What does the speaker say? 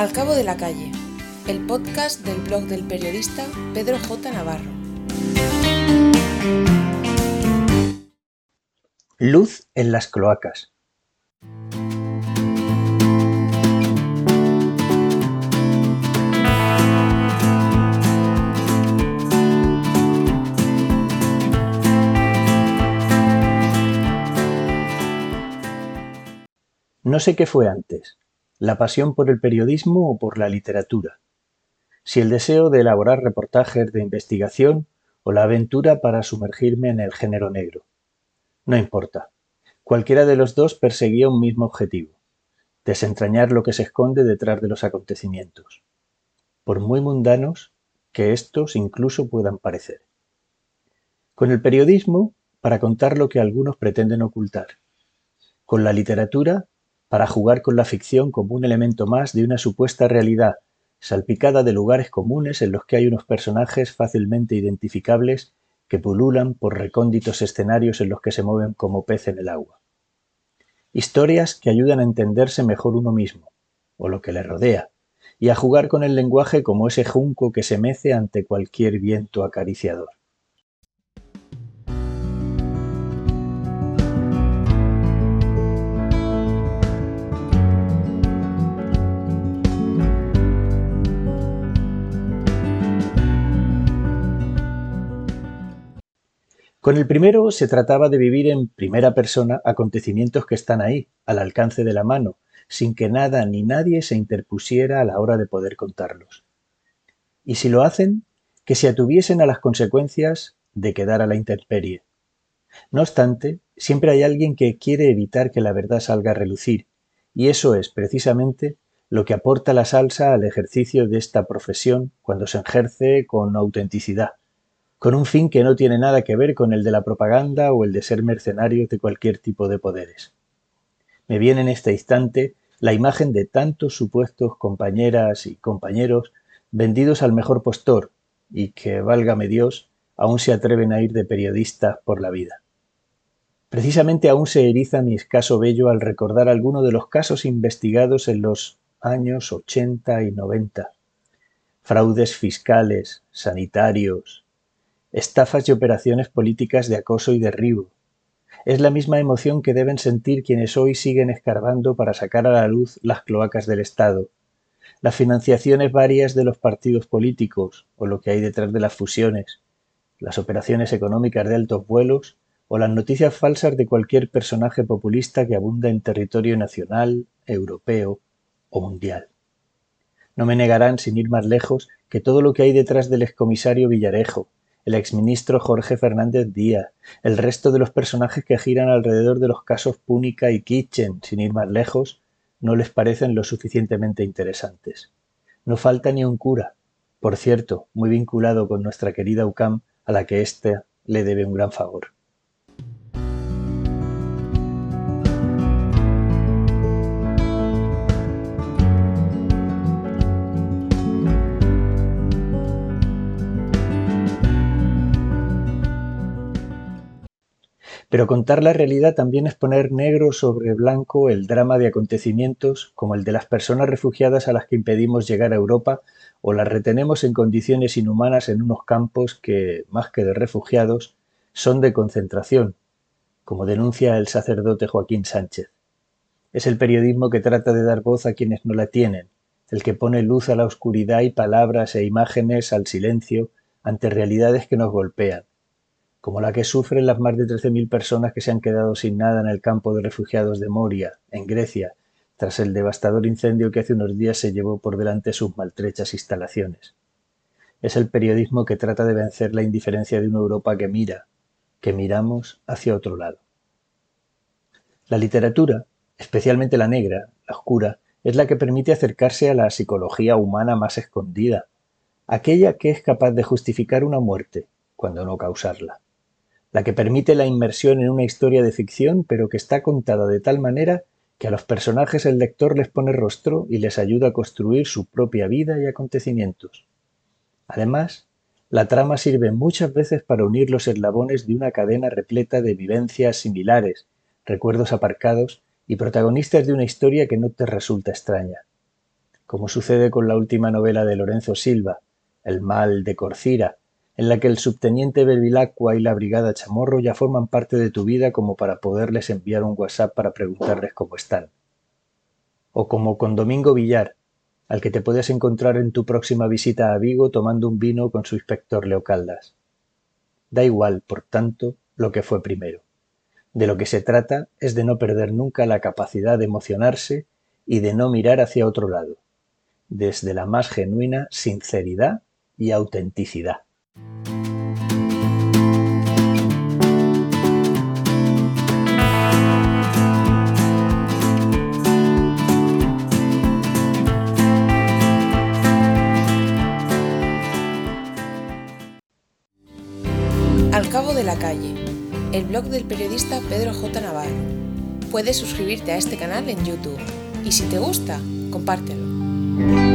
Al cabo de la calle, el podcast del blog del periodista Pedro J. Navarro. Luz en las cloacas. No sé qué fue antes, la pasión por el periodismo o por la literatura, si el deseo de elaborar reportajes de investigación o la aventura para sumergirme en el género negro. No importa, cualquiera de los dos perseguía un mismo objetivo, desentrañar lo que se esconde detrás de los acontecimientos, por muy mundanos que éstos incluso puedan parecer. Con el periodismo, para contar lo que algunos pretenden ocultar. Con la literatura, para jugar con la ficción como un elemento más de una supuesta realidad, salpicada de lugares comunes en los que hay unos personajes fácilmente identificables que pululan por recónditos escenarios en los que se mueven como pez en el agua. Historias que ayudan a entenderse mejor uno mismo, o lo que le rodea, y a jugar con el lenguaje como ese junco que se mece ante cualquier viento acariciador. Con el primero se trataba de vivir en primera persona acontecimientos que están ahí, al alcance de la mano, sin que nada ni nadie se interpusiera a la hora de poder contarlos. Y si lo hacen, que se atuviesen a las consecuencias de quedar a la intemperie. No obstante, siempre hay alguien que quiere evitar que la verdad salga a relucir, y eso es precisamente lo que aporta la salsa al ejercicio de esta profesión cuando se ejerce con autenticidad, con un fin que no tiene nada que ver con el de la propaganda o el de ser mercenarios de cualquier tipo de poderes. Me viene en este instante la imagen de tantos supuestos compañeras y compañeros vendidos al mejor postor y que, válgame Dios, aún se atreven a ir de periodistas por la vida. Precisamente aún se eriza mi escaso vello al recordar alguno de los casos investigados en los años 80 y 90. Fraudes fiscales, sanitarios, estafas y operaciones políticas de acoso y derribo. Es la misma emoción que deben sentir quienes hoy siguen escarbando para sacar a la luz las cloacas del Estado, las financiaciones varias de los partidos políticos o lo que hay detrás de las fusiones, las operaciones económicas de altos vuelos o las noticias falsas de cualquier personaje populista que abunda en territorio nacional, europeo o mundial. No me negarán, sin ir más lejos, que todo lo que hay detrás del excomisario Villarejo, el exministro Jorge Fernández Díaz, el resto de los personajes que giran alrededor de los casos Púnica y Kitchen, sin ir más lejos, no les parecen lo suficientemente interesantes. No falta ni un cura, por cierto, muy vinculado con nuestra querida UCAM, a la que éste le debe un gran favor. Pero contar la realidad también es poner negro sobre blanco el drama de acontecimientos como el de las personas refugiadas a las que impedimos llegar a Europa o las retenemos en condiciones inhumanas en unos campos que, más que de refugiados, son de concentración, como denuncia el sacerdote Joaquín Sánchez. Es el periodismo que trata de dar voz a quienes no la tienen, el que pone luz a la oscuridad y palabras e imágenes al silencio ante realidades que nos golpean como la que sufren las más de 13.000 personas que se han quedado sin nada en el campo de refugiados de Moria, en Grecia, tras el devastador incendio que hace unos días se llevó por delante sus maltrechas instalaciones. Es el periodismo que trata de vencer la indiferencia de una Europa que mira, que miramos hacia otro lado. La literatura, especialmente la negra, la oscura, es la que permite acercarse a la psicología humana más escondida, aquella que es capaz de justificar una muerte cuando no causarla la que permite la inmersión en una historia de ficción, pero que está contada de tal manera que a los personajes el lector les pone rostro y les ayuda a construir su propia vida y acontecimientos. Además, la trama sirve muchas veces para unir los eslabones de una cadena repleta de vivencias similares, recuerdos aparcados y protagonistas de una historia que no te resulta extraña. como sucede con la última novela de Lorenzo Silva, El mal de Corcira, en la que el subteniente Bevilacqua y la brigada Chamorro ya forman parte de tu vida como para poderles enviar un WhatsApp para preguntarles cómo están. O como con Domingo Villar, al que te puedes encontrar en tu próxima visita a Vigo tomando un vino con su inspector Leocaldas. Da igual, por tanto, lo que fue primero. De lo que se trata es de no perder nunca la capacidad de emocionarse y de no mirar hacia otro lado, desde la más genuina sinceridad y autenticidad. El blog del periodista Pedro J. Navarro. Puedes suscribirte a este canal en YouTube y si te gusta, compártelo.